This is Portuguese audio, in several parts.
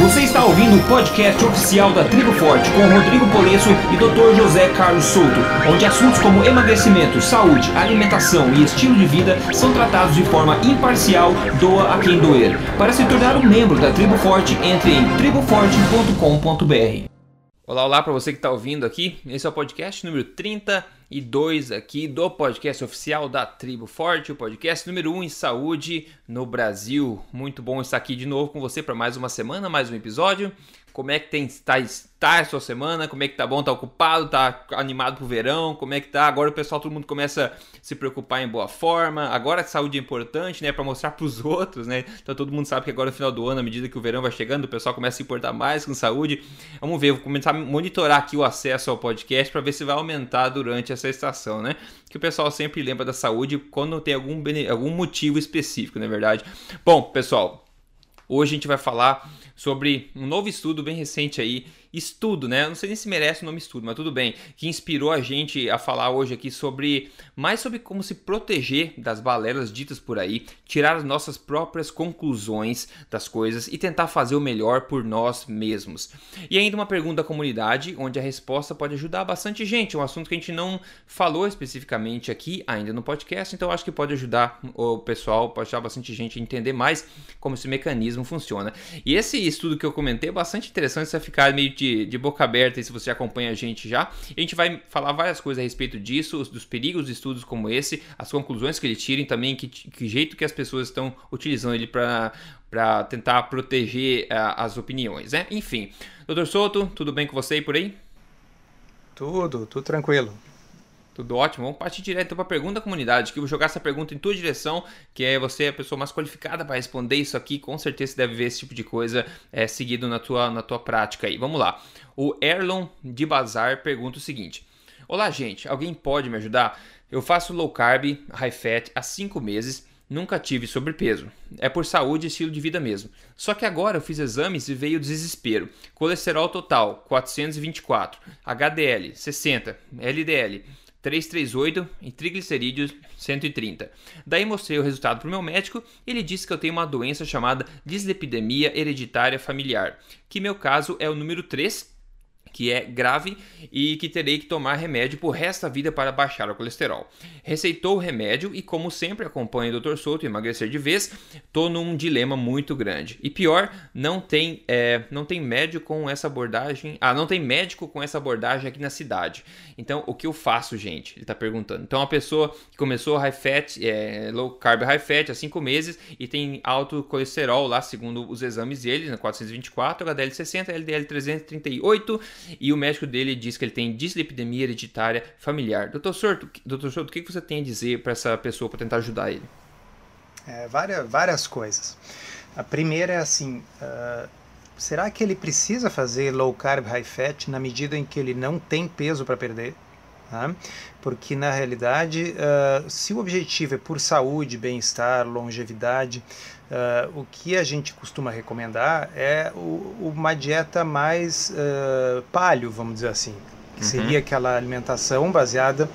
Você está ouvindo o podcast oficial da Tribo Forte com Rodrigo Polesso e Dr. José Carlos Souto, onde assuntos como emagrecimento, saúde, alimentação e estilo de vida são tratados de forma imparcial, doa a quem doer. Para se tornar um membro da Tribo Forte, entre em triboforte.com.br. Olá, olá para você que está ouvindo aqui. Esse é o podcast número 32 aqui do podcast oficial da Tribo Forte, o podcast número 1 em saúde no Brasil. Muito bom estar aqui de novo com você para mais uma semana, mais um episódio. Como é que tem, está, está a sua semana? Como é que tá bom? Tá ocupado? Tá animado pro verão? Como é que tá? Agora o pessoal, todo mundo começa a se preocupar em boa forma. Agora a saúde é importante, né? Para mostrar pros outros, né? Então todo mundo sabe que agora no final do ano, à medida que o verão vai chegando, o pessoal começa a se importar mais com saúde. Vamos ver, vou começar a monitorar aqui o acesso ao podcast para ver se vai aumentar durante essa estação, né? Que o pessoal sempre lembra da saúde quando tem algum, algum motivo específico, na é verdade. Bom, pessoal, hoje a gente vai falar sobre um novo estudo bem recente aí estudo, né? Não sei nem se merece o nome estudo, mas tudo bem, que inspirou a gente a falar hoje aqui sobre mais sobre como se proteger das balelas ditas por aí, tirar as nossas próprias conclusões das coisas e tentar fazer o melhor por nós mesmos. E ainda uma pergunta da comunidade, onde a resposta pode ajudar bastante gente, um assunto que a gente não falou especificamente aqui ainda no podcast, então acho que pode ajudar o pessoal, pode ajudar bastante gente a entender mais como esse mecanismo funciona. E esse estudo que eu comentei é bastante interessante, você vai ficar meio de, de boca aberta se você acompanha a gente já. A gente vai falar várias coisas a respeito disso, dos perigos de estudos como esse, as conclusões que ele tira e também que, que jeito que as pessoas estão utilizando ele para para tentar proteger uh, as opiniões, né? Enfim, doutor Souto, tudo bem com você por aí? Tudo, tudo tranquilo. Tudo ótimo. Vamos partir direto para a pergunta da comunidade, que eu vou jogar essa pergunta em tua direção, que é você a pessoa mais qualificada para responder isso aqui. Com certeza você deve ver esse tipo de coisa é, seguido na tua, na tua prática aí. Vamos lá. O Erlon de Bazar pergunta o seguinte: Olá, gente. Alguém pode me ajudar? Eu faço low carb, high fat há 5 meses Nunca tive sobrepeso. É por saúde e estilo de vida mesmo. Só que agora eu fiz exames e veio desespero. Colesterol total 424, HDL 60, LDL 338 e triglicerídeos 130. Daí mostrei o resultado para o meu médico e ele disse que eu tenho uma doença chamada dislipidemia hereditária familiar, que meu caso é o número 3 que é grave e que terei que tomar remédio por resto da vida para baixar o colesterol. Receitou o remédio e, como sempre acompanha o Dr. Souto emagrecer de vez, estou num dilema muito grande. E pior, não tem, é, não tem médico com essa abordagem. Ah, não tem médico com essa abordagem aqui na cidade. Então, o que eu faço, gente? Ele está perguntando. Então, a pessoa que começou high fat, é, low carb high fat há 5 meses e tem alto colesterol lá, segundo os exames dele, 424, HDL 60, LDL 338 e o médico dele diz que ele tem dislipidemia hereditária familiar. Doutor Sorto, doutor Sorto o que você tem a dizer para essa pessoa para tentar ajudar ele? É, várias, várias coisas. A primeira é assim: uh, será que ele precisa fazer low carb, high fat na medida em que ele não tem peso para perder? Tá? Porque na realidade, uh, se o objetivo é por saúde, bem-estar, longevidade, Uh, o que a gente costuma recomendar é o, uma dieta mais uh, palio, vamos dizer assim, que uhum. seria aquela alimentação baseada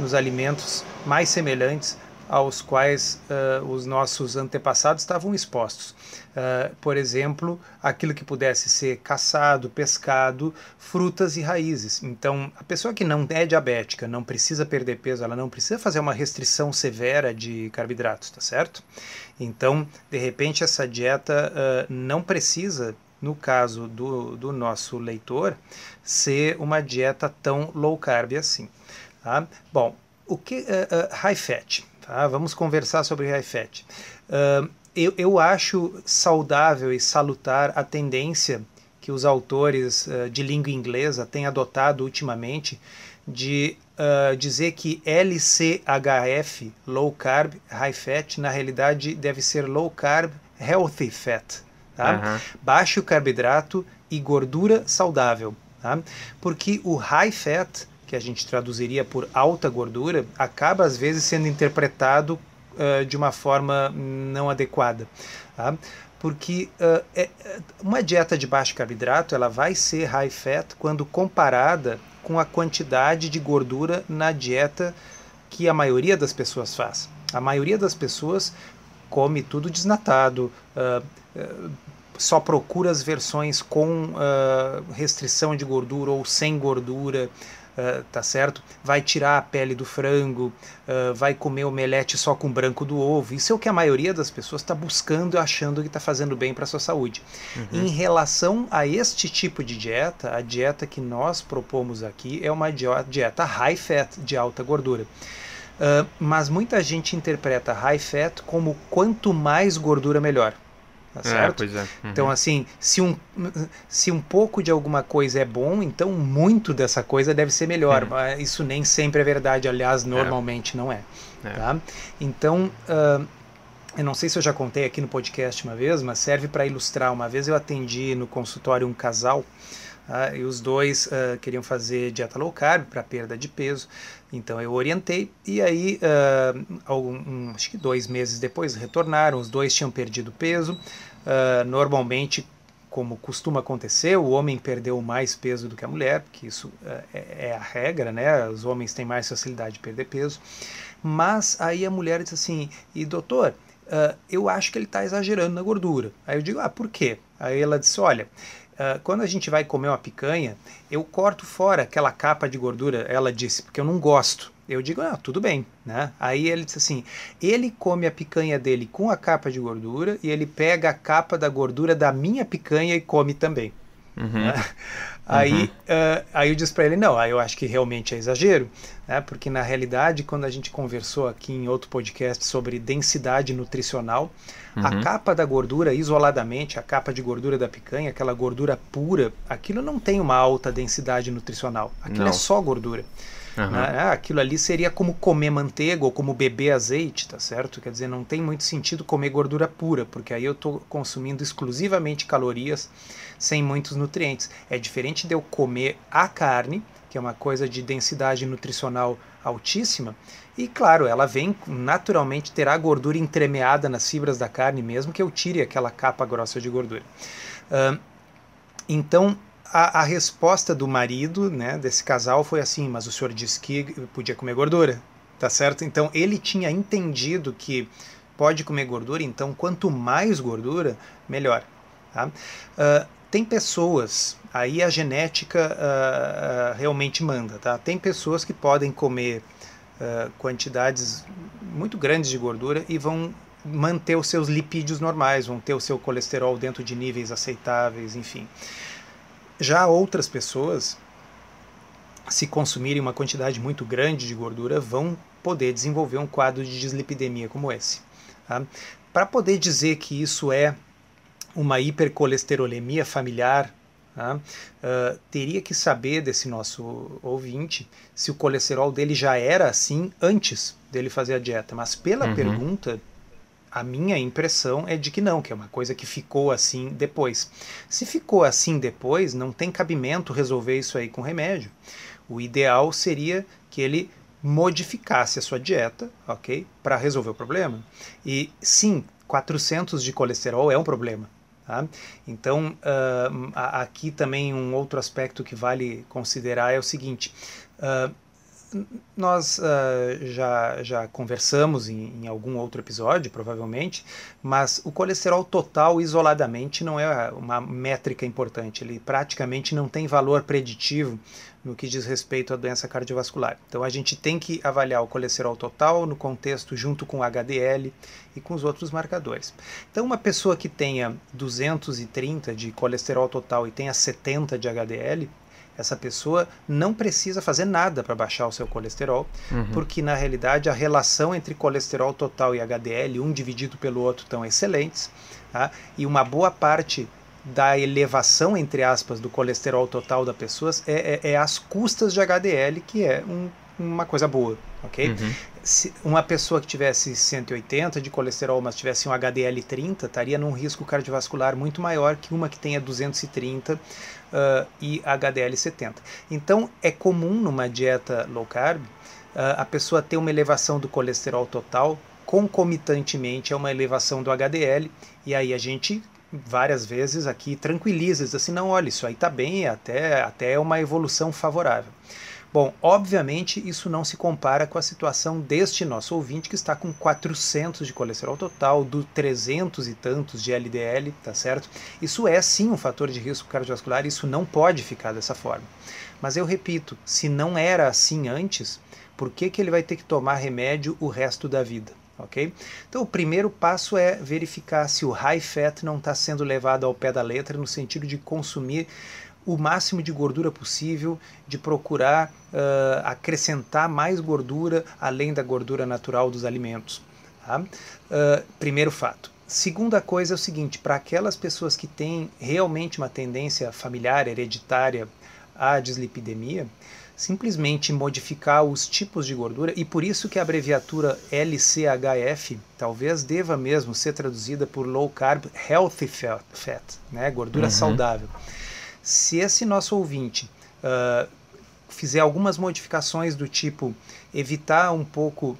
nos alimentos mais semelhantes aos quais uh, os nossos antepassados estavam expostos. Uh, por exemplo, aquilo que pudesse ser caçado, pescado, frutas e raízes. Então, a pessoa que não é diabética, não precisa perder peso, ela não precisa fazer uma restrição severa de carboidratos, tá certo? Então, de repente, essa dieta uh, não precisa, no caso do, do nosso leitor, ser uma dieta tão low carb assim. Tá? Bom, o que uh, high fat? Tá? Vamos conversar sobre high fat. Uh, eu, eu acho saudável e salutar a tendência que os autores uh, de língua inglesa têm adotado ultimamente de uh, dizer que LCHF, Low Carb High Fat, na realidade deve ser Low Carb Healthy Fat. Tá? Uhum. Baixo carboidrato e gordura saudável. Tá? Porque o High Fat que a gente traduziria por alta gordura, acaba às vezes sendo interpretado uh, de uma forma não adequada. Tá? Porque uh, é, uma dieta de baixo carboidrato ela vai ser high fat quando comparada com a quantidade de gordura na dieta que a maioria das pessoas faz. A maioria das pessoas come tudo desnatado, uh, só procura as versões com uh, restrição de gordura ou sem gordura, uh, tá certo? Vai tirar a pele do frango, uh, vai comer omelete só com branco do ovo. Isso é o que a maioria das pessoas está buscando e achando que está fazendo bem para a sua saúde. Uhum. Em relação a este tipo de dieta, a dieta que nós propomos aqui é uma dieta high fat, de alta gordura. Uh, mas muita gente interpreta high fat como quanto mais gordura melhor. Tá é, certo? É, é. Uhum. Então, assim, se um, se um pouco de alguma coisa é bom, então muito dessa coisa deve ser melhor. Uhum. Mas isso nem sempre é verdade, aliás, é. normalmente não é. é. Tá? Então, uh, eu não sei se eu já contei aqui no podcast uma vez, mas serve para ilustrar. Uma vez eu atendi no consultório um casal. Uh, e os dois uh, queriam fazer dieta low carb para perda de peso. Então eu orientei e aí, uh, algum, um, acho que dois meses depois, retornaram. Os dois tinham perdido peso. Uh, normalmente, como costuma acontecer, o homem perdeu mais peso do que a mulher, porque isso uh, é, é, a regra, né? Os homens têm mais facilidade de perder peso. Mas aí a mulher disse assim: e doutor, eu acho que ele está exagerando na gordura. Aí eu digo: ah, por quê? Aí ela disse: olha. Uh, quando a gente vai comer uma picanha, eu corto fora aquela capa de gordura, ela disse, porque eu não gosto. Eu digo, ah, tudo bem, né? Aí ele disse assim, ele come a picanha dele com a capa de gordura e ele pega a capa da gordura da minha picanha e come também. Uhum. Né? Aí, uhum. uh, aí eu disse para ele, não, aí eu acho que realmente é exagero, né? porque na realidade, quando a gente conversou aqui em outro podcast sobre densidade nutricional, uhum. a capa da gordura isoladamente, a capa de gordura da picanha, aquela gordura pura, aquilo não tem uma alta densidade nutricional, aquilo é não. é só gordura. Uhum. Né? Aquilo ali seria como comer manteiga ou como beber azeite, tá certo? Quer dizer, não tem muito sentido comer gordura pura, porque aí eu estou consumindo exclusivamente calorias sem muitos nutrientes. É diferente de eu comer a carne, que é uma coisa de densidade nutricional altíssima, e claro, ela vem naturalmente terá gordura entremeada nas fibras da carne, mesmo que eu tire aquela capa grossa de gordura. Uh, então, a, a, resposta do marido, né, desse casal foi assim, mas o senhor disse que podia comer gordura, tá certo? Então ele tinha entendido que pode comer gordura, então quanto mais gordura, melhor. Tá? Uh, tem pessoas, aí a genética uh, uh, realmente manda, tá? Tem pessoas que podem comer quantidades muito grandes de gordura e vão manter os seus lipídios normais, vão ter o seu colesterol dentro de níveis aceitáveis, enfim. Já outras pessoas, se consumirem uma quantidade muito grande de gordura, vão poder desenvolver um quadro de dislipidemia como esse. Tá? Para poder dizer que isso é uma hipercolesterolemia familiar, tá? uh, teria que saber desse nosso ouvinte se o colesterol dele já era assim antes dele fazer a dieta. Mas pela uhum. pergunta, a minha impressão é de que não, que é uma coisa que ficou assim depois. Se ficou assim depois, não tem cabimento resolver isso aí com remédio. O ideal seria que ele modificasse a sua dieta, ok? Para resolver o problema. E sim, 400 de colesterol é um problema. Tá? Então, uh, aqui também um outro aspecto que vale considerar é o seguinte: uh, nós uh, já, já conversamos em, em, algum outro episódio, provavelmente, mas o colesterol total isoladamente não é uma métrica importante. Ele praticamente não tem valor preditivo no que diz respeito à doença cardiovascular. Então a gente tem que avaliar o colesterol total no contexto junto com o HDL e com os outros marcadores. Então uma pessoa que tenha 230 de colesterol total e tenha 70 de HDL, essa pessoa não precisa fazer nada para baixar o seu colesterol, uhum. porque na realidade a relação entre colesterol total e HDL, um dividido pelo outro, estão excelentes, tá? e uma boa parte da elevação, entre aspas, do colesterol total da pessoa é, é, é às custas de HDL, que é um, uma coisa boa, ok? Uhum. Uma pessoa que tivesse 180 de colesterol, mas tivesse um HDL 30, estaria num risco cardiovascular muito maior que uma que tenha 230 uh, e HDL70. Então é comum numa dieta low carb uh, a pessoa ter uma elevação do colesterol total concomitantemente a uma elevação do HDL e aí a gente várias vezes aqui tranquiliza, diz assim, não, olha, isso aí está bem, até, até é uma evolução favorável. Bom, obviamente isso não se compara com a situação deste nosso ouvinte que está com 400 de colesterol total, do 300 e tantos de LDL, tá certo? Isso é sim um fator de risco cardiovascular, isso não pode ficar dessa forma. Mas eu repito, se não era assim antes, por que, que ele vai ter que tomar remédio o resto da vida? ok? Então o primeiro passo é verificar se o high fat não está sendo levado ao pé da letra no sentido de consumir o máximo de gordura possível, de procurar uh, acrescentar mais gordura além da gordura natural dos alimentos. Tá? Uh, primeiro fato. Segunda coisa é o seguinte: para aquelas pessoas que têm realmente uma tendência familiar, hereditária à dislipidemia, simplesmente modificar os tipos de gordura e por isso que a abreviatura LCHF talvez deva mesmo ser traduzida por low carb healthy fat, né? gordura uhum. saudável se esse nosso ouvinte uh, fizer algumas modificações do tipo evitar um pouco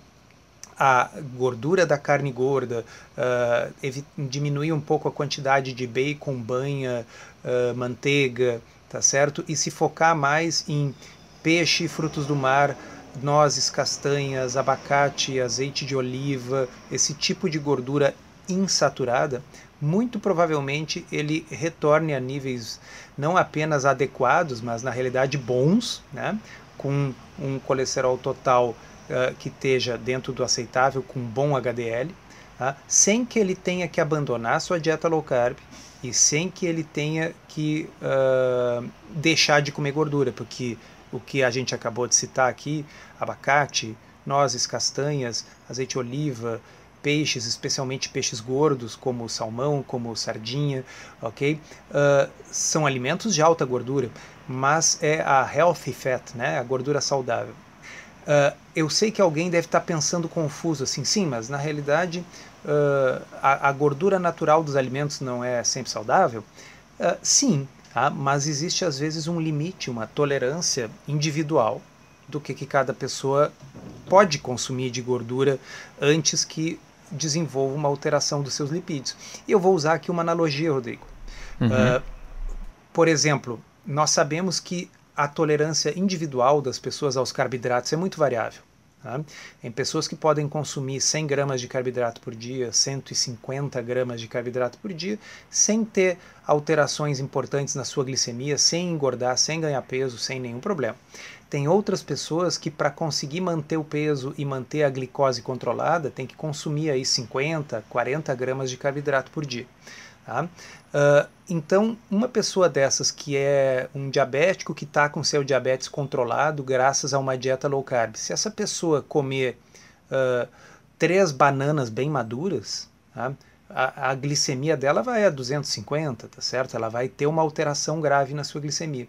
a gordura da carne gorda, uh, diminuir um pouco a quantidade de bacon, banha, uh, manteiga, tá certo? E se focar mais em peixe, frutos do mar, nozes, castanhas, abacate, azeite de oliva, esse tipo de gordura insaturada, muito provavelmente ele retorne a níveis não apenas adequados, mas na realidade bons, né? com um colesterol total uh, que esteja dentro do aceitável, com bom HDL, tá? sem que ele tenha que abandonar sua dieta low carb e sem que ele tenha que uh, deixar de comer gordura, porque o que a gente acabou de citar aqui, abacate, nozes, castanhas, azeite de oliva, peixes, especialmente peixes gordos, como salmão, como sardinha, ok? Uh, são alimentos de alta gordura, mas é a healthy fat, né? A gordura saudável. Uh, eu sei que alguém deve estar pensando confuso assim, sim, mas na realidade uh, a, a, gordura natural dos alimentos não é sempre saudável? sim, tá? mas existe às vezes um limite, uma tolerância individual do que, que cada pessoa pode consumir de gordura antes que desenvolva uma alteração dos seus lipídios. E eu vou usar aqui uma analogia, Rodrigo. Uhum. Uh, por exemplo, nós sabemos que a tolerância individual das pessoas aos carboidratos é muito variável. Tá? Em pessoas que podem consumir 100 gramas de carboidrato por dia, 150 gramas de carboidrato por dia, sem ter alterações importantes na sua glicemia, sem engordar, sem ganhar peso, sem nenhum problema. Tem outras pessoas que para conseguir manter o peso e manter a glicose controlada tem que consumir aí 50, 40 gramas de carboidrato por dia. Tá? Uh, então, uma pessoa dessas que é um diabético que está com seu diabetes controlado graças a uma dieta low carb, se essa pessoa comer uh, três bananas bem maduras, tá? a, a, glicemia dela vai a 250, tá certo? Ela vai ter uma alteração grave na sua glicemia.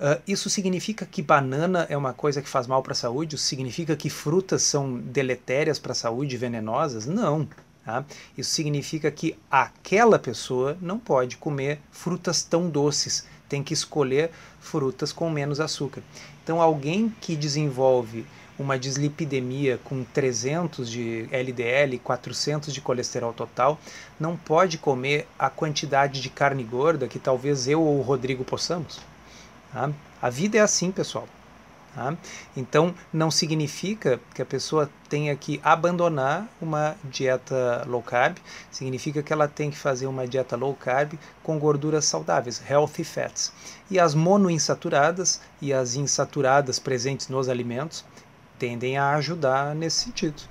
Uh, isso significa que banana é uma coisa que faz mal para a saúde? Isso significa que frutas são deletérias para a saúde, venenosas? Não. Tá? Isso significa que aquela pessoa não pode comer frutas tão doces, tem que escolher frutas com menos açúcar. Então, alguém que desenvolve uma dislipidemia com 300 de LDL, 400 de colesterol total, não pode comer a quantidade de carne gorda que talvez eu ou o Rodrigo possamos. Tá? A vida é assim, pessoal. Tá? Então, não significa que a pessoa tenha que abandonar uma dieta low carb, significa que ela tem que fazer uma dieta low carb com gorduras saudáveis, healthy fats. E as monoinsaturadas e as insaturadas presentes nos alimentos tendem a ajudar nesse sentido.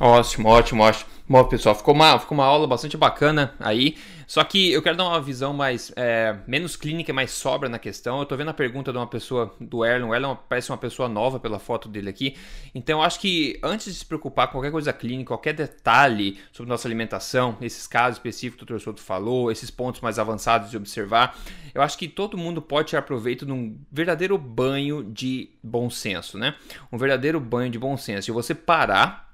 Ótimo, ótimo, ótimo. Bom, pessoal, ficou uma, ficou uma aula bastante bacana aí. Só que eu quero dar uma visão mais é, menos clínica, mais sobra na questão. Eu tô vendo a pergunta de uma pessoa do Erlon. O Erlon parece uma pessoa nova pela foto dele aqui. Então eu acho que antes de se preocupar com qualquer coisa clínica, qualquer detalhe sobre nossa alimentação, esses casos específicos que o Dr. Souto falou, esses pontos mais avançados de observar, eu acho que todo mundo pode tirar proveito de um verdadeiro banho de bom senso, né? Um verdadeiro banho de bom senso. Se você parar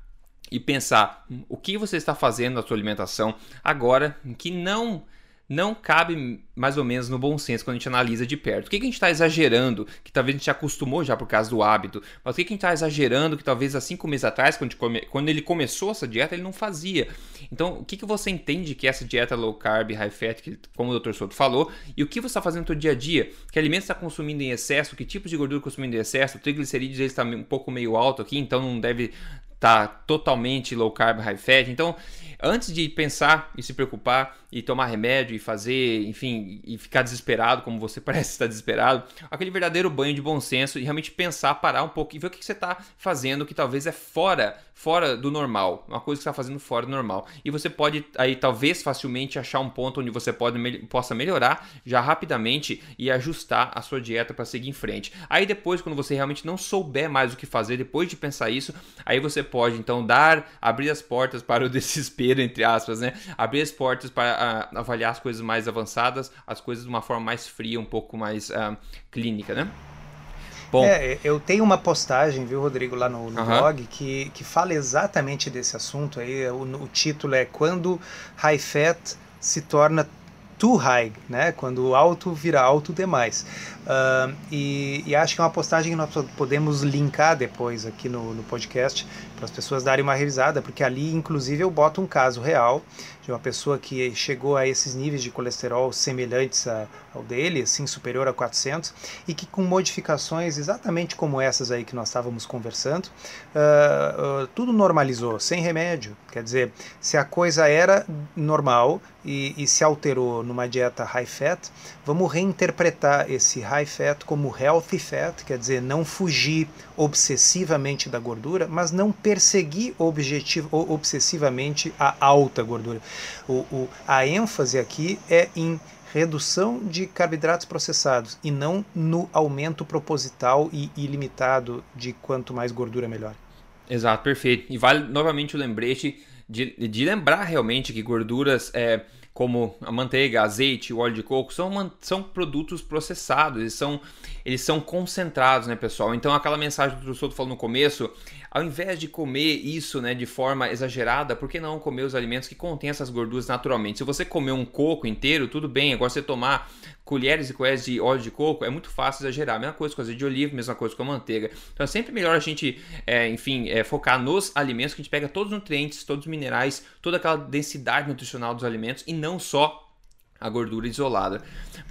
e pensar o que você está fazendo na sua alimentação agora que não não cabe mais ou menos no bom senso quando a gente analisa de perto. O que, a gente está exagerando, que talvez a gente acostumou já por causa do hábito, mas o que, a gente está exagerando, que talvez há cinco meses atrás, quando, come... quando, ele começou essa dieta, ele não fazia. Então, o que, que você entende que é essa dieta low carb, high fat, que, como o Dr. Soto falou, e o que você está fazendo no seu dia a dia? Que alimentos está consumindo em excesso, que tipo de gordura consumindo em excesso, o triglicerídeos está um pouco meio alto aqui, então não deve tá totalmente low carb, high fat. Então, antes de pensar e se preocupar e tomar remédio e fazer, enfim, e ficar desesperado, como você parece estar desesperado, aquele verdadeiro banho de bom senso e realmente pensar, parar um pouco e ver o que você está fazendo que talvez é fora, fora do normal, uma coisa que você está fazendo fora do normal. E você pode aí talvez facilmente achar um ponto onde você pode, possa melhorar já rapidamente e ajustar a sua dieta para seguir em frente. Aí depois, quando você realmente não souber mais o que fazer, depois de pensar isso, aí você pode então dar, abrir as portas para o desespero, entre aspas, né? Abrir as portas para a, avaliar as coisas mais avançadas, as coisas de uma forma mais fria, um pouco mais uh, clínica, né? Bom. É, eu tenho uma postagem, viu, Rodrigo, lá no, no blog, que, que fala exatamente desse assunto aí. O, o título é Quando High Fat se torna too high, né? Quando alto vira alto demais. Uh, e, e, acho que é uma postagem que nós podemos linkar depois aqui no, no podcast para as pessoas darem uma revisada, porque ali, inclusive, eu boto um caso real de uma pessoa que chegou a esses níveis de colesterol semelhantes a, ao dele, assim, superior a 400, e que com modificações exatamente como essas aí que nós estávamos conversando, uh, uh, tudo normalizou, sem remédio. Quer dizer, se a coisa era normal e, e se alterou numa dieta high fat, vamos reinterpretar esse high fat como healthy fat, quer dizer, não fugir obsessivamente da gordura, mas não perseguir objetivo, obsessivamente a alta gordura. O, o, a ênfase aqui é em redução de carboidratos processados e não no aumento proposital e ilimitado de quanto mais gordura melhor. Exato, perfeito. E vale novamente o lembrete de, de lembrar realmente que gorduras é, como a manteiga, azeite, o óleo de coco, são, são produtos processados, eles são, eles são concentrados, né, pessoal? Então, aquela mensagem que o Soto falou no começo, ao invés de comer isso né, de forma exagerada, por que não comer os alimentos que contêm essas gorduras naturalmente? Se você comer um coco inteiro, tudo bem. Agora, você tomar colheres e colheres de óleo de coco, é muito fácil exagerar. Mesma coisa com azeite de oliva, mesma coisa com a manteiga. Então, é sempre melhor a gente, é, enfim, é, focar nos alimentos que a gente pega todos os nutrientes, todos os minerais, toda aquela densidade nutricional dos alimentos e não só a gordura isolada.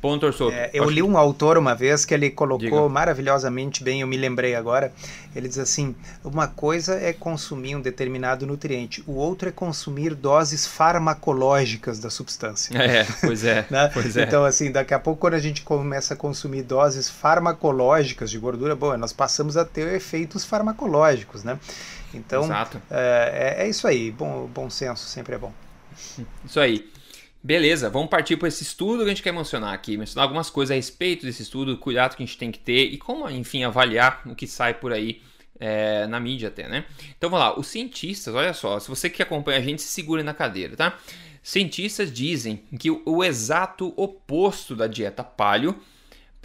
Ponto, Orsoto. É, eu li um autor uma vez que ele colocou Diga. maravilhosamente bem, eu me lembrei agora. Ele diz assim: uma coisa é consumir um determinado nutriente, o outro é consumir doses farmacológicas da substância. É, pois é. né? pois é. Então, assim, daqui a pouco, quando a gente começa a consumir doses farmacológicas de gordura, bom, nós passamos a ter efeitos farmacológicos, né? Então, é, é, é isso aí. Bom, bom senso sempre é bom. Isso aí. Beleza, vamos partir para esse estudo que a gente quer mencionar aqui, mencionar algumas coisas a respeito desse estudo, cuidado que a gente tem que ter e como, enfim, avaliar o que sai por aí é, na mídia até, né? Então vamos lá, os cientistas, olha só, se você que acompanha a gente, se segure na cadeira, tá? Cientistas dizem que o exato oposto da dieta paleo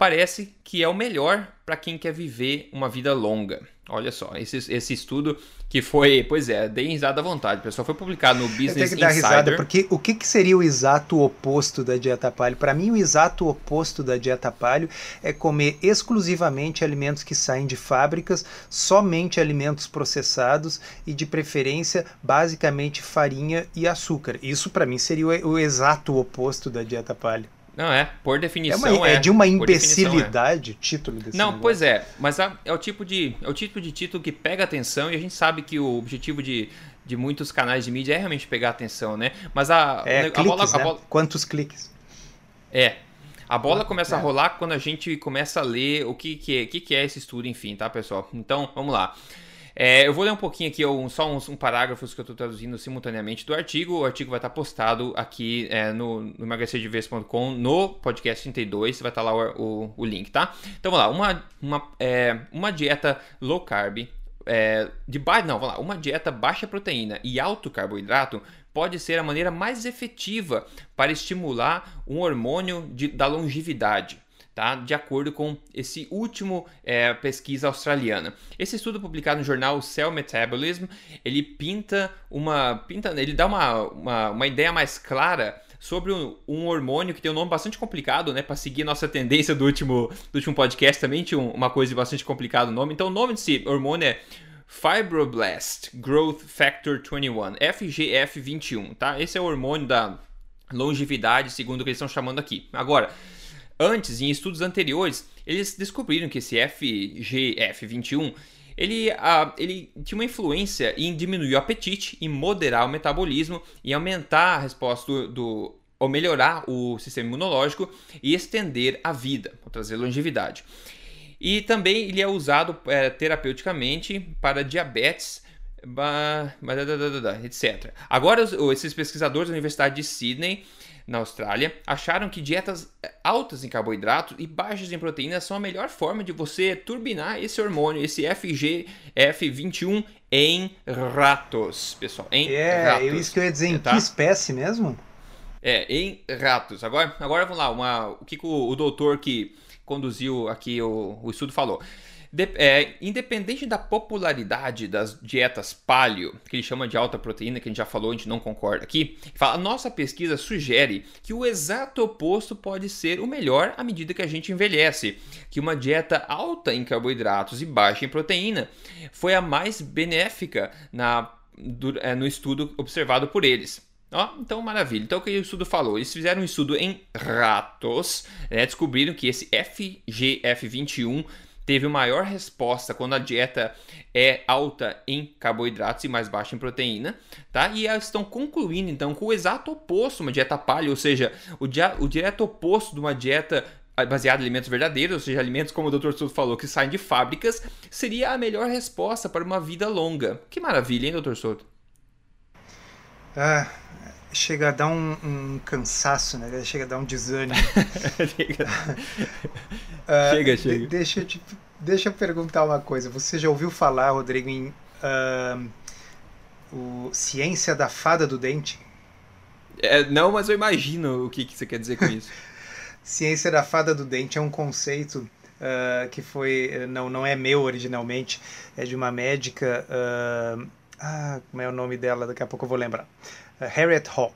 parece que é o melhor para quem quer viver uma vida longa. Olha só, esse, esse estudo que foi, pois é, dei risada à vontade, pessoal. Foi publicado no Business Insider. Eu tenho que dar Insider. risada, porque o que, que seria o exato oposto da dieta paleo? Para mim, o exato oposto da dieta paleo é comer exclusivamente alimentos que saem de fábricas, somente alimentos processados e, de preferência, basicamente farinha e açúcar. Isso, para mim, seria o, o exato oposto da dieta paleo. Não, é, por definição. É, uma, é, é de uma imbecilidade é. o título desse Não, negócio. pois é, mas é, é, o tipo de, é o tipo de título que pega atenção e a gente sabe que o objetivo de, de muitos canais de mídia é realmente pegar atenção, né? Mas a, é, a, cliques, bola, né? a bola. Quantos cliques? É. A bola começa a é. rolar quando a gente começa a ler o que, que, é, que, que é esse estudo, enfim, tá, pessoal? Então, vamos lá. É, eu vou ler um pouquinho aqui, um, só uns um parágrafos que eu estou traduzindo simultaneamente do artigo. O artigo vai estar postado aqui é, no, no emagrecerdevez.com, no podcast 32, vai estar lá o, o, o link, tá? Então vamos lá, uma, uma, é, uma dieta low carb, é, de ba... não, vamos lá, uma dieta baixa proteína e alto carboidrato pode ser a maneira mais efetiva para estimular um hormônio de, da longevidade tá? de acordo com esse último é, pesquisa australiana. Esse estudo publicado no jornal Cell Metabolism, ele pinta uma, pinta, ele dá uma, uma, uma ideia mais clara sobre um, hormônio que tem um nome bastante complicado, né? Para seguir nossa tendência do último, do último podcast também tinha uma coisa bastante complicada o nome. Então o nome desse hormônio é Fibroblast Growth Factor 21, FGF21, tá? Esse é o hormônio da longevidade, segundo o que eles estão chamando aqui. Agora, antes, em estudos anteriores, eles descobriram que esse FGF21 ele, uh, ele tinha uma influência em diminuir o apetite, em moderar o metabolismo, em aumentar a resposta do, do ou melhorar o sistema imunológico e estender a vida, trazer longevidade. E também ele é usado é, terapeuticamente para diabetes, etc. Agora, esses pesquisadores da Universidade de Sydney na Austrália, acharam que dietas eh, altas em carboidratos e baixas em proteínas são a melhor forma de você turbinar esse hormônio, esse FGF21 em ratos, pessoal. Em é, ratos. isso que eu ia dizer, em tá? que espécie mesmo? É, em ratos. Agora, agora vamos lá, uma, o que, que o, o doutor que conduziu aqui o, o estudo falou. De, é, independente da popularidade das dietas paleo, que ele chama de alta proteína, que a gente já falou, a gente não concorda aqui, fala, a nossa pesquisa sugere que o exato oposto pode ser o melhor à medida que a gente envelhece, que uma dieta alta em carboidratos e baixa em proteína foi a mais benéfica na, do, é, no estudo observado por eles. Então maravilha. Então o que o estudo falou? Eles fizeram um estudo em ratos, né, descobriram que esse FGF21 teve maior resposta quando a dieta é alta em carboidratos e mais baixa em proteína, tá? E elas estão concluindo então com o exato oposto, uma dieta paleo, ou seja, o, dia, o direto oposto de uma dieta baseada em alimentos verdadeiros, ou seja, alimentos como o Dr. Souto falou, que saem de fábricas, seria a melhor resposta para uma vida longa. Que maravilha, hein, Dr. Souto? Ah, chega a dar um, um, cansaço, né? Chega a dar um desânimo. chega, chega. chega. De, deixa, eu te, deixa eu perguntar uma coisa. Você já ouviu falar, Rodrigo, em uh, o Ciência da Fada do Dente? É, não, mas eu imagino o que, que você quer dizer com isso. Ciência da Fada do Dente é um conceito uh, que foi não não é meu originalmente, é de uma médica. ah, como é o nome dela? Daqui a pouco eu vou lembrar. Harriet Hall.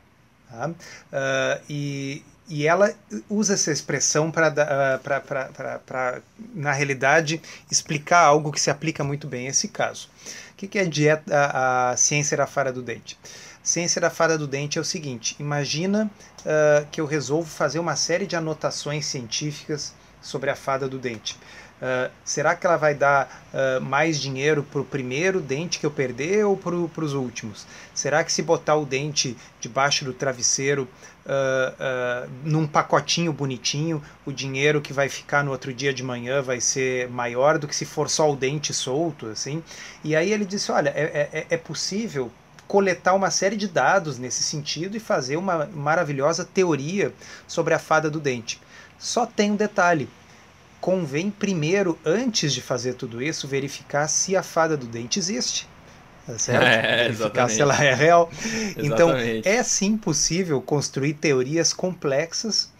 Tá? Uh, e, e ela usa essa expressão para, uh, na realidade, explicar algo que se aplica muito bem a esse caso. O que, que é dieta, a, a ciência da fara do dente? Ciência da fara do dente é o seguinte: imagina uh, que eu resolvo fazer uma série de anotações científicas sobre a fada do dente. Uh, será que ela vai dar uh, mais dinheiro para o primeiro dente que eu perder ou para os últimos? Será que se botar o dente debaixo do travesseiro uh, num pacotinho bonitinho, o dinheiro que vai ficar no outro dia de manhã vai ser maior do que se for só o dente solto? assim? E aí ele disse: olha, é, é, é possível coletar uma série de dados nesse sentido e fazer uma maravilhosa teoria sobre a fada do dente. Só tem um detalhe convém primeiro, antes de fazer tudo isso, verificar se a fada do dente existe. Tá certo? É, verificar se ela é real. Então, é sim possível construir teorias complexas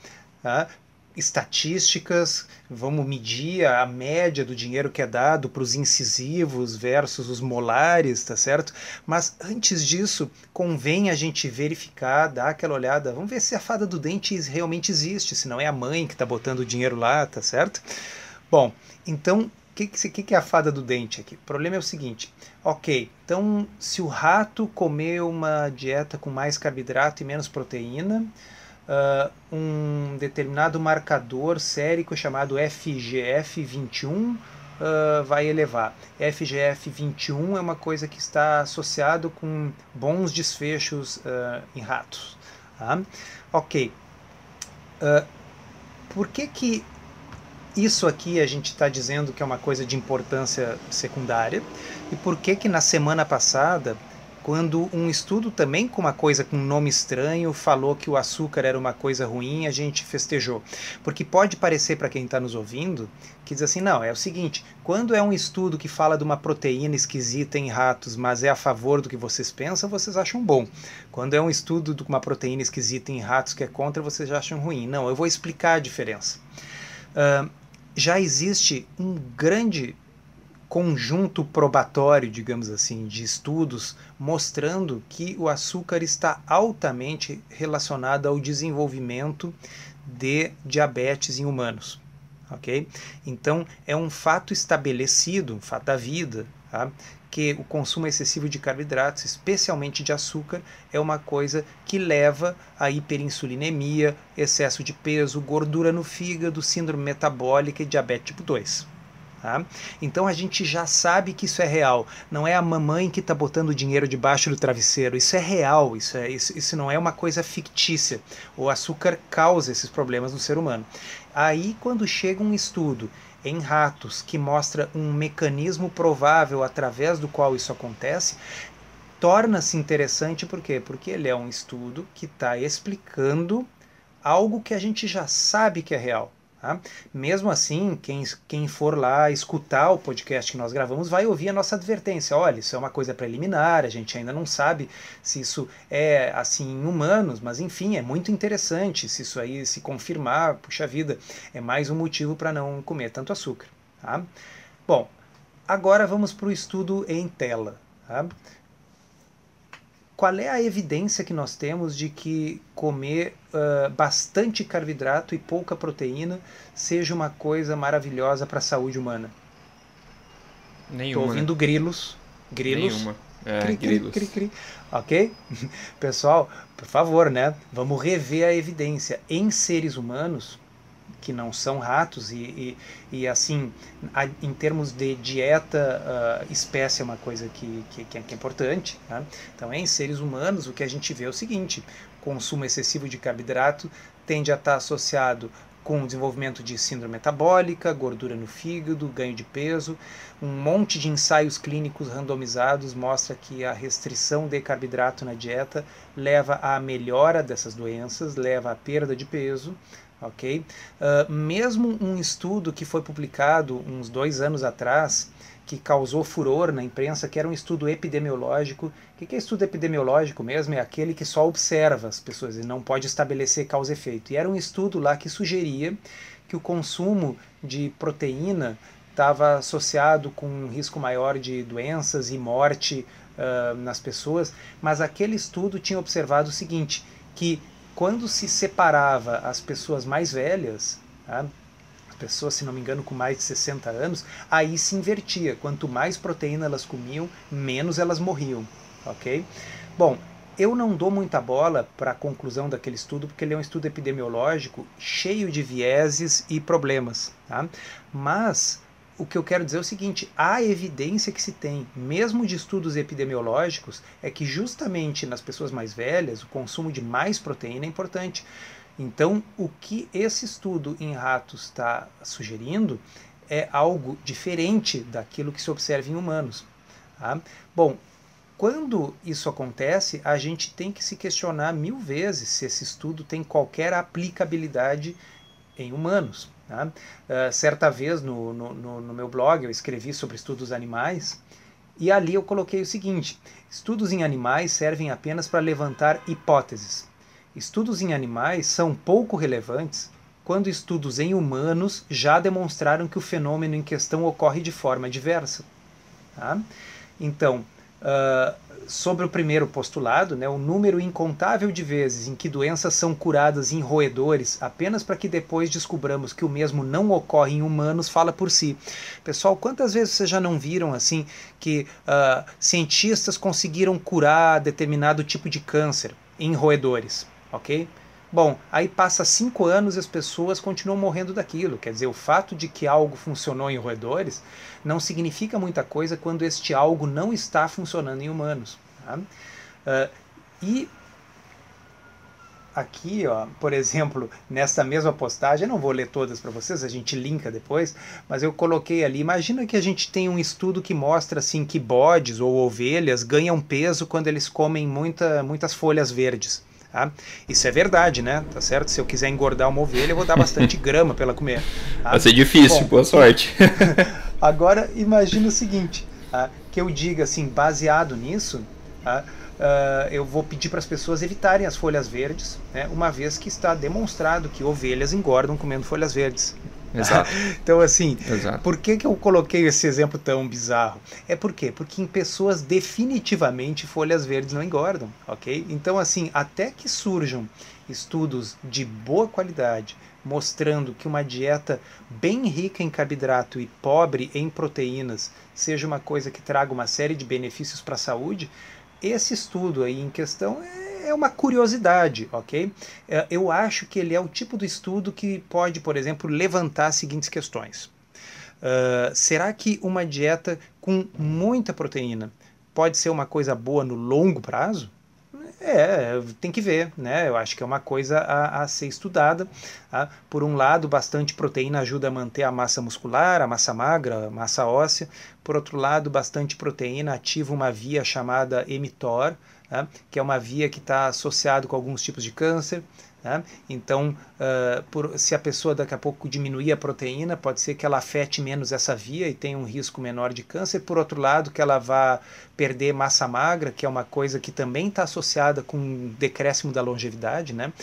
tá? estatísticas, vamos medir a média do dinheiro que é dado para os incisivos versus os molares, tá certo? Mas antes disso, convém a gente verificar, dar aquela olhada, vamos ver se a fada do dente realmente existe, se não é a mãe que está botando o dinheiro lá, tá certo? Bom, então que, que, que, é a fada do dente aqui? O problema é o seguinte: ok, então se o rato comer uma dieta com mais carboidrato e menos proteína, uh, um determinado marcador sérico chamado FGF21 uh, ah, vai elevar. FGF21 é uma coisa que está associado com bons desfechos uh, em ratos. Tá? Ok. por que que isso aqui a gente está dizendo que é uma coisa de importância secundária? E por que que na semana passada quando um estudo também com uma coisa com um nome estranho falou que o açúcar era uma coisa ruim, a gente festejou. Porque pode parecer para quem está nos ouvindo que diz assim: não, é o seguinte, quando é um estudo que fala de uma proteína esquisita em ratos, mas é a favor do que vocês pensam, vocês acham bom. Quando é um estudo de uma proteína esquisita em ratos que é contra, vocês acham ruim. Não, eu vou explicar a diferença. Já existe um grande conjunto probatório, digamos assim, de estudos mostrando que o açúcar está altamente relacionado ao desenvolvimento de diabetes em humanos. Ok? Então, é um fato estabelecido, um fato da vida, tá? Que o consumo excessivo de carboidratos, especialmente de açúcar, é uma coisa que leva a hiperinsulinemia, excesso de peso, gordura no fígado, síndrome metabólica e diabetes tipo 2. Tá? Então a gente já sabe que isso é real. Não é a mamãe que está botando dinheiro debaixo do travesseiro. Isso é real. Isso, é, isso, isso não é uma coisa fictícia. O açúcar causa esses problemas no ser humano. Aí, quando chega um estudo em ratos que mostra um mecanismo provável através do qual isso acontece, torna-se interessante por quê? Porque ele é um estudo que está explicando algo que a gente já sabe que é real. Tá? Mesmo assim, quem, quem for lá escutar o podcast que nós gravamos vai ouvir a nossa advertência. Olha, isso é uma coisa preliminar, a gente ainda não sabe se isso é assim em humanos, mas enfim, é muito interessante. Se isso aí se confirmar, puxa vida, é mais um motivo para não comer tanto açúcar. Tá? Bom, agora vamos para o estudo em tela. Tá? Qual é a evidência que nós temos de que comer uh, bastante carboidrato e pouca proteína seja uma coisa maravilhosa para a saúde humana? Nenhuma. Estou ouvindo né? grilos. Grilos. Nenhuma. É, cri, grilos. Cri, cri, ok? Pessoal, por favor, né? Vamos rever a evidência. Em seres humanos, que não são ratos e, e, e assim a, em termos de dieta uh, espécie é uma coisa que, que, que é, importante tá? então em seres humanos o que a gente vê é o seguinte consumo excessivo de carboidrato tende a estar associado com o desenvolvimento de síndrome metabólica, gordura no fígado, ganho de peso. Um monte de ensaios clínicos randomizados mostra que a restrição de carboidrato na dieta leva à melhora dessas doenças, leva à perda de peso, ok? Uh, mesmo um estudo que foi publicado uns dois anos atrás, que causou furor na imprensa, que era um estudo epidemiológico. O que é estudo epidemiológico mesmo? É aquele que só observa as pessoas e não pode estabelecer causa e efeito. E era um estudo lá que sugeria que o consumo de proteína estava associado com um risco maior de doenças e morte uh, nas pessoas, mas aquele estudo tinha observado o seguinte, que quando se separava as pessoas mais velhas, tá? as pessoas, se não me engano, com mais de 60 anos, aí se invertia. Quanto mais proteína elas comiam, menos elas morriam. Ok? Bom, eu não dou muita bola para a conclusão daquele estudo, porque ele é um estudo epidemiológico cheio de vieses e problemas. Tá? Mas o que eu quero dizer é o seguinte: a evidência que se tem, mesmo de estudos epidemiológicos, é que justamente nas pessoas mais velhas o consumo de mais proteína é importante. Então, o que esse estudo em ratos está sugerindo é algo diferente daquilo que se observa em humanos. Tá? Bom, quando isso acontece, a gente tem que se questionar mil vezes se esse estudo tem qualquer aplicabilidade em humanos. Uh, certa vez no, no, no, meu blog eu escrevi sobre estudos animais e ali eu coloquei o seguinte: estudos em animais servem apenas para levantar hipóteses. Estudos em animais são pouco relevantes quando estudos em humanos já demonstraram que o fenômeno em questão ocorre de forma diversa. Tá? Então, uh, sobre o primeiro postulado, né, o número incontável de vezes em que doenças são curadas em roedores apenas para que depois descobramos que o mesmo não ocorre em humanos fala por si. Pessoal, quantas vezes vocês já não viram assim que uh, cientistas conseguiram curar determinado tipo de câncer em roedores, ok? Bom, aí passa cinco anos e as pessoas continuam morrendo daquilo. Quer dizer, o fato de que algo funcionou em roedores não significa muita coisa quando este algo não está funcionando em humanos. Tá? Uh, e aqui, ó, por exemplo, nessa mesma postagem, eu não vou ler todas para vocês, a gente linka depois, mas eu coloquei ali, imagina que a gente tem um estudo que mostra assim que bodes ou ovelhas ganham peso quando eles comem muita, muitas folhas verdes. Tá? Isso é verdade, né? Tá certo? Se eu quiser engordar uma ovelha, eu vou dar bastante grama para ela comer. Tá? Vai ser difícil, Bom, boa sorte. agora, imagina o seguinte, tá? que eu diga assim, baseado nisso, tá? Uh, eu vou pedir para as pessoas evitarem as folhas verdes, né? uma vez que está demonstrado que ovelhas engordam comendo folhas verdes. Exato. então, assim, Exato. por que, que eu coloquei esse exemplo tão bizarro? É por quê? Porque em pessoas definitivamente folhas verdes não engordam, ok? Então, assim, até que surjam estudos de boa qualidade mostrando que uma dieta bem rica em carboidrato e pobre em proteínas seja uma coisa que traga uma série de benefícios para a saúde, esse estudo aí em questão é uma curiosidade, ok? É, eu acho que ele é o tipo do estudo que pode, por exemplo, levantar as seguintes questões. Uh, será que uma dieta com muita proteína pode ser uma coisa boa no longo prazo? É, tem que ver, né? Eu acho que é uma coisa a, a ser estudada. Tá? Por um lado, bastante proteína ajuda a manter a massa muscular, a massa magra, a massa óssea. Por outro lado, bastante proteína ativa uma via chamada mTOR, tá? que é uma via que está associada com alguns tipos de câncer. Né? Então, uh, por, se a pessoa daqui a pouco diminuir a proteína, pode ser que ela afete menos essa via e tenha um risco menor de câncer. Por outro lado, que ela vá perder massa magra, que é uma coisa que também está associada com um decréscimo da longevidade. Né?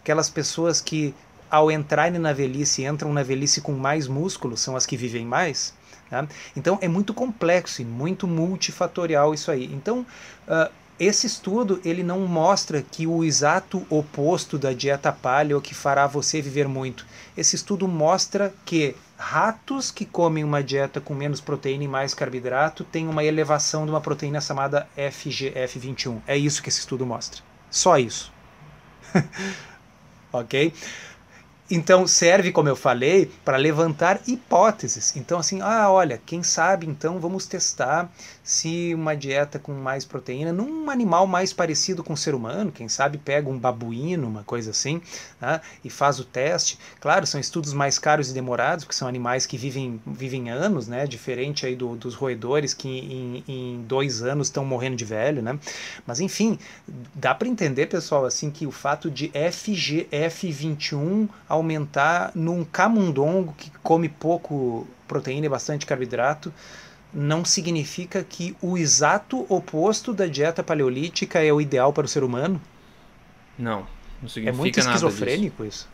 Aquelas pessoas que, ao entrarem na velhice, entram na velhice com mais músculo, são as que vivem mais. Né? Então, é muito complexo e muito multifatorial isso aí. Então, uh, esse estudo ele não mostra que o exato oposto da dieta paleo que fará você viver muito. Esse estudo mostra que ratos que comem uma dieta com menos proteína e mais carboidrato têm uma elevação de uma proteína chamada FGF21. É isso que esse estudo mostra. Só isso. ok? Então serve, como eu falei, para levantar hipóteses. Então assim, ah, olha, quem sabe então vamos testar se uma dieta com mais proteína num animal mais parecido com o ser humano, quem sabe pega um babuíno, uma coisa assim, né, e faz o teste. Claro, são estudos mais caros e demorados, porque são animais que vivem, vivem anos, né, diferente aí do, dos roedores que em, em dois anos estão morrendo de velho, né. Mas enfim, dá para entender, pessoal, assim que o fato de FGF21 aumentar num camundongo que come pouco proteína e bastante carboidrato não significa que o exato oposto da dieta paleolítica é o ideal para o ser humano? Não, não significa É muito esquizofrênico isso.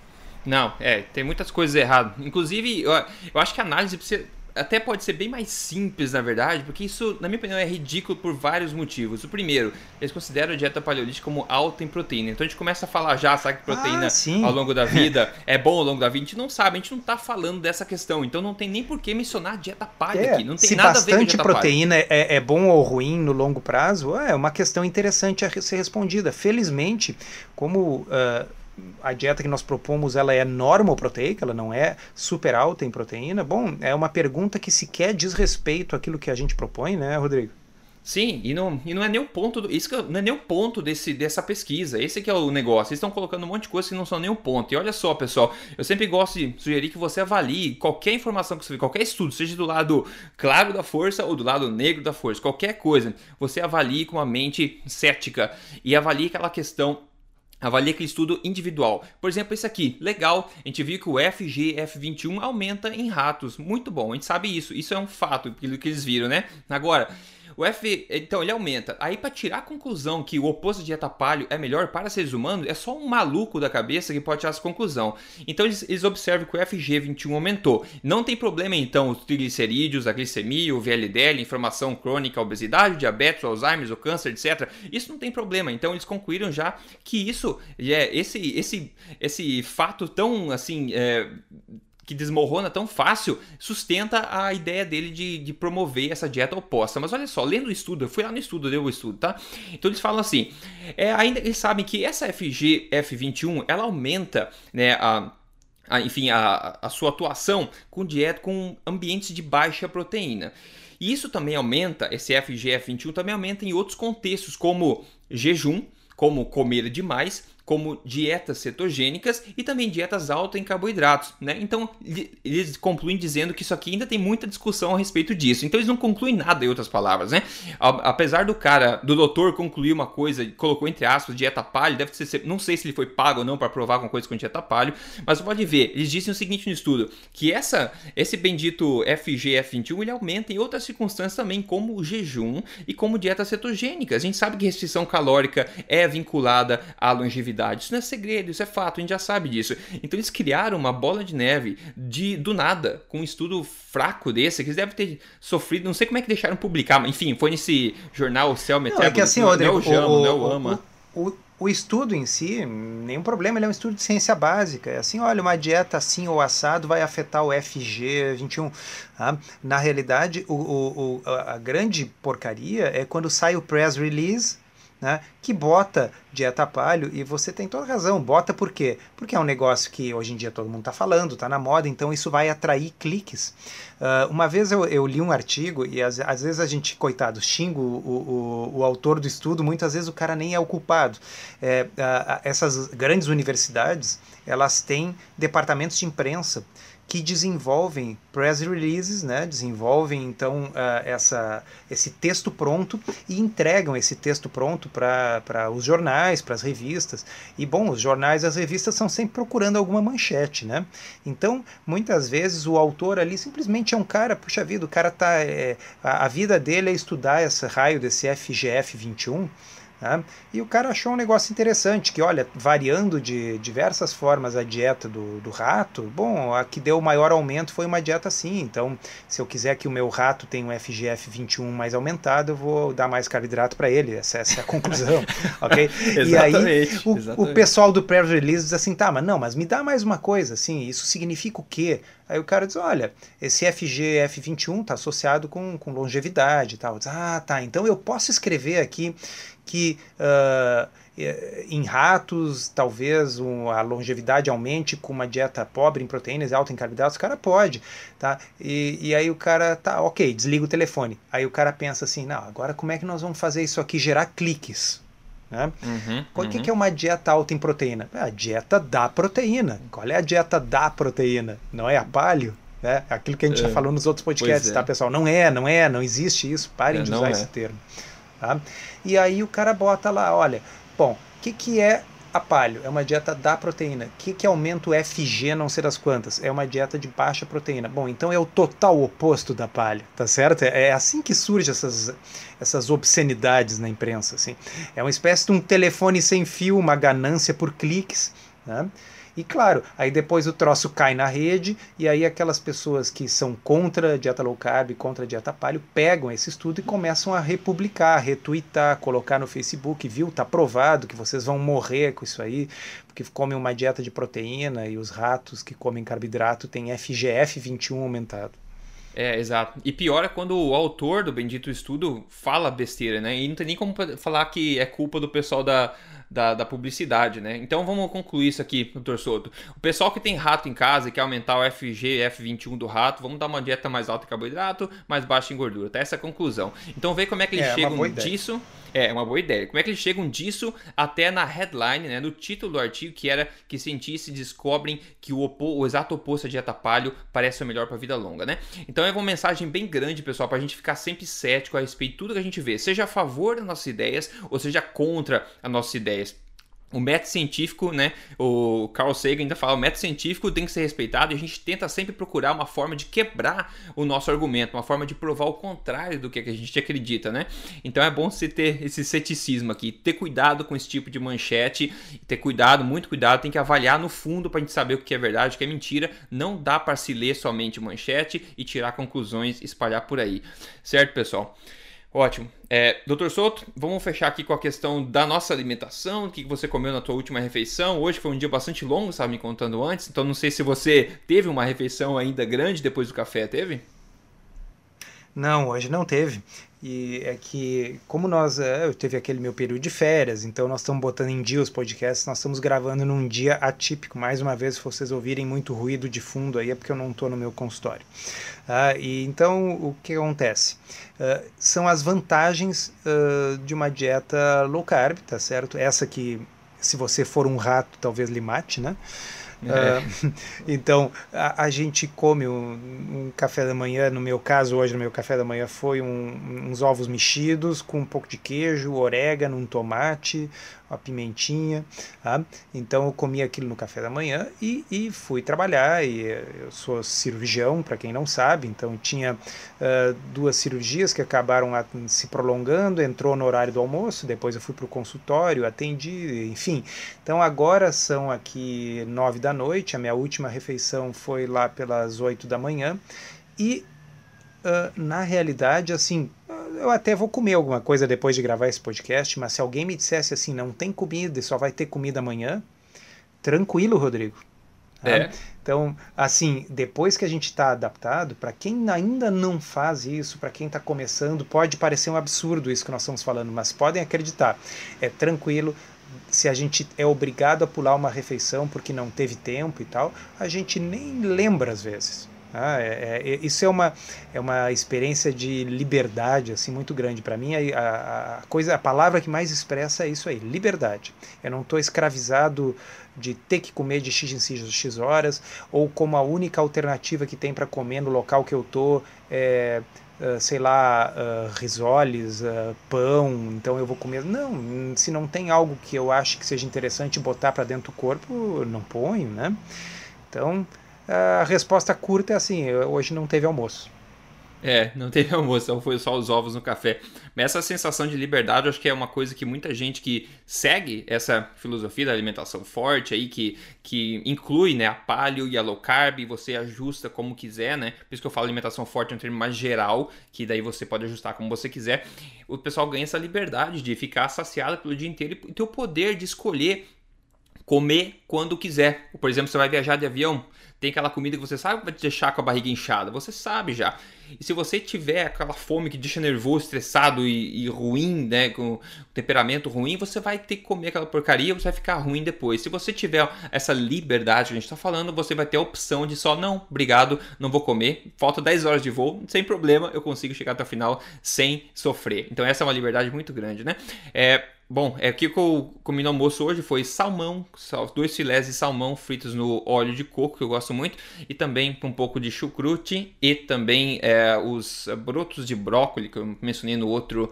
Não, é, tem muitas coisas erradas. Inclusive, eu, eu acho que a análise precisa até pode ser bem mais simples, na verdade, porque isso, na minha opinião, é ridículo por vários motivos. O primeiro, eles consideram a dieta paleolítica como alta em proteína. Então a gente começa a falar já, sabe que proteína ah, ao longo da vida é bom ao longo da vida. A gente não sabe, a gente não tá falando dessa questão. Então não tem nem por que mencionar a dieta paleo é, aqui. Não tem se nada a ver com a dieta proteína é, é, bom ou ruim no longo prazo, é uma questão interessante a ser respondida. Felizmente, como. Uh, a dieta que nós propomos ela é proteica, ela não é super alta em proteína. Bom, é uma pergunta que sequer diz respeito àquilo que a gente propõe, né, Rodrigo? Sim, e não, e não é o ponto do, isso não é ponto desse, dessa pesquisa. Esse que é o negócio. Eles estão colocando um monte de coisas que não são o ponto. E olha só, pessoal, eu sempre gosto de sugerir que você avalie qualquer informação que você vê, qualquer estudo, seja do lado claro da força ou do lado negro da força, qualquer coisa, você avalie com uma mente cética e avalie aquela questão avalie aquele estudo individual. Por exemplo, esse aqui, legal, a gente viu que o FGF21 aumenta em ratos, muito bom, a gente sabe isso, isso é um fato, aquilo que eles viram, né? Agora, o F, então ele aumenta. Aí para tirar a conclusão que o oposto de dieta paleo é melhor para seres humanos, é só um maluco da cabeça que pode tirar essa conclusão. Então eles, eles observam que o FG21 aumentou. Não tem problema então os triglicerídeos, a glicemia, o VLDL, inflamação crônica, a obesidade, o diabetes, o Alzheimer, o câncer, etc. Isso não tem problema. Então eles concluíram já que isso é esse esse esse fato tão assim é, que desmorona tão fácil, sustenta a ideia dele de, de, promover essa dieta oposta. Mas olha só, lendo o estudo, eu fui lá no estudo, deu o estudo, tá? Então eles falam assim, é, ainda eles sabem que essa FGF21, ela aumenta, né, a, a enfim, a, a sua atuação com dieta com ambientes de baixa proteína. E isso também aumenta, esse FGF21 também aumenta em outros contextos, como jejum, como comer demais como dietas cetogênicas e também dietas altas em carboidratos, né? Então eles concluem dizendo que isso aqui ainda tem muita discussão a respeito disso. Então eles não concluem nada em outras palavras, né? Apesar do cara, do doutor concluir uma coisa, colocou entre aspas dieta paleo, deve ser, não sei se ele foi pago ou não para provar com coisa com dieta paleo, mas pode ver, eles dizem o seguinte no estudo, que essa esse bendito FGF21 ele aumenta em outras circunstâncias também, como o jejum e como dietas cetogênicas. A gente sabe que restrição calórica é vinculada à longevidade Isso não é segredo, isso é fato, a gente já sabe disso. Então eles criaram uma bola de neve de do nada, com um estudo fraco desse, que eles devem ter sofrido, não sei como é que deixaram publicar, mas enfim, foi nesse jornal Cell Metabolism. Não, é que assim, Rodrigo, não é o Jamo, o, não é o Ama. O, o, o estudo em si, nenhum problema, ele é um estudo de ciência básica. É assim, olha, uma dieta assim ou assado vai afetar o FG21. Tá? Na realidade, o, o, a grande porcaria é quando sai o press release né, que bota dieta palho e você tem toda razão. Bota por quê? Porque é um negócio que hoje em dia todo mundo está falando, está na moda, então isso vai atrair cliques. Uh, uma vez eu, eu, li um artigo e às, às, vezes a gente, coitado, xinga o, o, o, autor do estudo, muitas vezes o cara nem é o culpado. É, essas grandes universidades, elas têm departamentos de imprensa que desenvolvem press releases, né? desenvolvem então uh, essa, esse texto pronto e entregam esse texto pronto para os jornais, para as revistas. E bom, os jornais e as revistas estão sempre procurando alguma manchete, né? Então, muitas vezes o autor ali simplesmente é um cara, puxa vida, o cara tá. É, a, a vida dele é estudar esse raio desse FGF 21 Tá? E o cara achou um negócio interessante, que olha, variando de diversas formas a dieta do, do rato, bom, a que deu o maior aumento foi uma dieta assim, então se eu quiser que o meu rato tenha um FGF 21 mais aumentado, eu vou dar mais carboidrato para ele, essa, essa, é a conclusão, ok? e aí o, o pessoal do pré release diz assim, tá, mas não, mas me dá mais uma coisa, assim, isso significa o quê? Aí o cara diz, olha, esse FGF21 está associado com, com longevidade e tal. Diz, ah, tá, então eu posso escrever aqui que uh, em ratos talvez um, a longevidade aumente com uma dieta pobre em proteínas e alta em carboidratos, o cara pode, tá? E, e aí o cara tá, ok, desliga o telefone. Aí o cara pensa assim, não, agora como é que nós vamos fazer isso aqui gerar cliques? Né? Uhum, o que, uhum. que é uma dieta alta em proteína? É a dieta da proteína. Qual é a dieta da proteína? Não é a palio? Né? Aquilo que a gente é. já falou nos outros podcasts, é. tá, pessoal? Não é, não é, não existe isso. Parem é, de usar é. esse termo. Tá? E aí o cara bota lá, olha, bom, o que, que é a palio? É uma dieta da proteína. O que, que aumenta o FG não sei das quantas? É uma dieta de baixa proteína. Bom, então é o total oposto da palio, tá certo? É, é assim que surgem essas, essas obscenidades na imprensa. Assim. É uma espécie de um telefone sem fio, uma ganância por cliques. Né? E claro, aí depois o troço cai na rede e aí aquelas pessoas que são contra a dieta low carb, contra a dieta paleo, pegam esse estudo e começam a republicar, retweetar, colocar no Facebook, viu? Tá provado que vocês vão morrer com isso aí, porque comem uma dieta de proteína e os ratos que comem carboidrato têm FGF 21 aumentado. É, exato. E pior é quando o autor do bendito estudo fala besteira, né? E não tem nem como falar que é culpa do pessoal da, da, da, publicidade, né? Então vamos concluir isso aqui, doutor Soto. O pessoal que tem rato em casa e quer aumentar o FG F21 do rato, vamos dar uma dieta mais alta em carboidrato, mais baixa em gordura. Tá essa é a conclusão. Então vê como é que eles é, chegam disso. É, é uma boa ideia. Como é que eles chegam disso até na headline, né, no título do artigo, que era que cientistas descobrem que o, opo, o exato oposto à dieta paleo parece o melhor para a vida longa, né? Então é uma mensagem bem grande, pessoal, para a gente ficar sempre cético a respeito de tudo que a gente vê, seja a favor das nossas ideias ou seja contra as nossas ideias o método científico, né? O Carl Sagan ainda fala, o método científico tem que ser respeitado e a gente tenta sempre procurar uma forma de quebrar o nosso argumento, uma forma de provar o contrário do que a gente acredita, né? Então é bom você ter esse ceticismo aqui, ter cuidado com esse tipo de manchete, ter cuidado, muito cuidado, tem que avaliar no fundo para a gente saber o que é verdade, o que é mentira. Não dá para se ler somente manchete e tirar conclusões, espalhar por aí, certo, pessoal? Ótimo. É, Doutor Souto, vamos fechar aqui com a questão da nossa alimentação, o que você comeu na tua última refeição. Hoje foi um dia bastante longo, estava me contando antes, então não sei se você teve uma refeição ainda grande depois do café, teve? Não, hoje não teve. E é que, como nós, é, eu teve aquele meu período de férias, então nós estamos botando em dia os podcasts, nós estamos gravando num dia atípico. Mais uma vez, se vocês ouvirem muito ruído de fundo aí, é porque eu não estou no meu consultório. Ah, e então, o que acontece? Uh, são as vantagens uh, de uma dieta low carb, tá certo? Essa que, se você for um rato, talvez lhe mate, né? É. Uh, então, a, a, gente come um, um, café da manhã, no meu caso, hoje, no meu café da manhã, foi um, uns ovos mexidos com um pouco de queijo, orégano, um tomate, a pimentinha. Tá? Então eu comi aquilo no café da manhã e, e fui trabalhar. E eh, eu sou cirurgião, para quem não sabe, então tinha uh, duas cirurgias que acabaram se prolongando. Entrou no horário do almoço, depois eu fui para o consultório, atendi, enfim. Então agora são aqui nove da noite. A minha última refeição foi lá pelas oito da manhã e uh, na realidade, assim, eu até vou comer alguma coisa depois de gravar esse podcast, mas se alguém me dissesse assim, não tem comida e só vai ter comida amanhã, tranquilo, Rodrigo. Tá? É. Então, assim, depois que a gente está adaptado, para quem ainda não faz isso, para quem está começando, pode parecer um absurdo isso que nós estamos falando, mas podem acreditar, é tranquilo. Se a gente é obrigado a pular uma refeição porque não teve tempo e tal, a gente nem lembra às vezes. Ah, é, é, isso é uma, é uma experiência de liberdade assim muito grande para mim. A, a, coisa, a palavra que mais expressa é isso aí, liberdade. Eu não estou escravizado de ter que comer de x em x, x horas ou como a única alternativa que tem para comer no local que eu tô é Uh, sei lá, uh, risoles, uh, pão, então eu vou comer. Não, se não tem algo que eu acho que seja interessante botar para dentro do corpo, não ponho, né? Então, a resposta curta é assim: hoje não teve almoço. É, não teve almoço, então foi só os ovos no café. Mas essa sensação de liberdade, eu acho que é uma coisa que muita gente que segue essa filosofia da alimentação forte aí, que, que inclui né, a paleo e a low carb, você ajusta como quiser, né? Por isso que eu falo alimentação forte é um termo mais geral, que daí você pode ajustar como você quiser. O pessoal ganha essa liberdade de ficar saciado pelo dia inteiro e ter o poder de escolher comer quando quiser. Por exemplo, você vai viajar de avião, tem aquela comida que você sabe que vai te deixar com a barriga inchada, você sabe já. E se você tiver aquela fome que deixa nervoso, estressado e, e ruim, né, com temperamento ruim, você vai ter que comer aquela porcaria, você vai ficar ruim depois. Se você tiver essa liberdade que a gente está falando, você vai ter a opção de só, não, obrigado, não vou comer, falta 10 horas de voo, sem problema, eu consigo chegar até o final sem sofrer. Então essa é uma liberdade muito grande, né? É, Bom, é, o que eu comi no almoço hoje foi salmão, dois filés de salmão fritos no óleo de coco, que eu gosto muito, e também um pouco de chucrute e também é, os brotos de brócolis que eu mencionei no outro,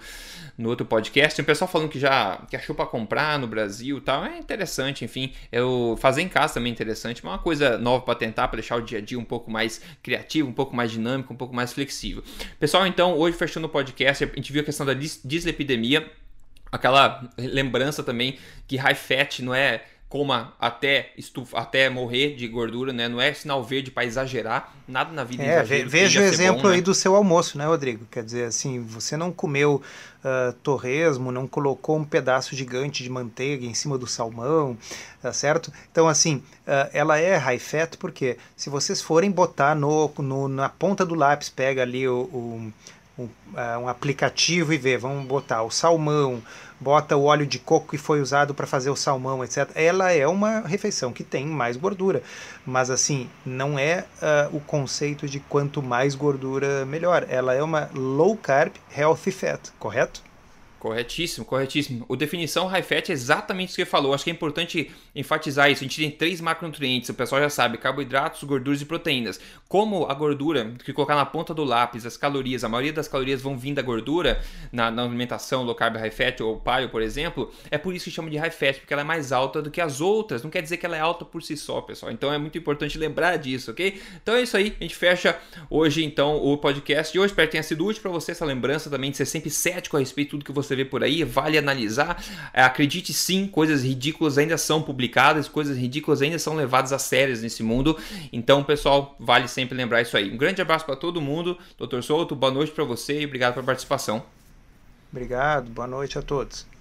no outro podcast. Tem o pessoal falando que já que achou para comprar no Brasil e tal. É interessante, enfim. Eu fazer em casa também é interessante, mas é uma coisa nova para tentar, para deixar o dia a dia um pouco mais criativo, um pouco mais dinâmico, um pouco mais flexível. Pessoal, então, hoje fechando o podcast, a gente viu a questão da dislipidemia aquela lembrança também que high fat não é coma até estufa, até morrer de gordura, né? Não é sinal verde para exagerar, nada na vida é, Veja o exemplo bom, né? aí do seu almoço, né, Rodrigo? Quer dizer, assim, você não comeu uh, torresmo, não colocou um pedaço gigante de manteiga em cima do salmão, tá certo? Então, assim, uh, ela é high fat porque se vocês forem botar no, no na ponta do lápis, pega ali o, o um, uh, um aplicativo e ver, vamos botar o salmão, bota o óleo de coco que foi usado para fazer o salmão, etc. Ela é uma refeição que tem mais gordura, mas assim, não é uh, o conceito de quanto mais gordura melhor. Ela é uma low carb healthy fat, correto? Corretíssimo, corretíssimo. O definição high fat é exatamente isso que falou. Acho que é importante enfatizar isso. A gente tem três macronutrientes, o pessoal já sabe: carboidratos, gorduras e proteínas. Como a gordura, que colocar na ponta do lápis, as calorias, a maioria das calorias vão vir da gordura na, na alimentação low carb high fat ou paleo, por exemplo, é por isso que chama de high fat, porque ela é mais alta do que as outras. Não quer dizer que ela é alta por si só, pessoal. Então é muito importante lembrar disso, ok? Então é isso aí. A gente fecha hoje então o podcast de hoje. Espero que tenha sido útil para você essa lembrança também de ser sempre cético a respeito de tudo que você você vê por aí, vale analisar. É, acredite sim, coisas ridículas ainda são publicadas, coisas ridículas ainda são levadas a sérias nesse mundo. Então, pessoal, vale sempre lembrar isso aí. Um grande abraço para todo mundo. Doutor Souto, boa noite para você e obrigado pela participação. Obrigado, boa noite a todos.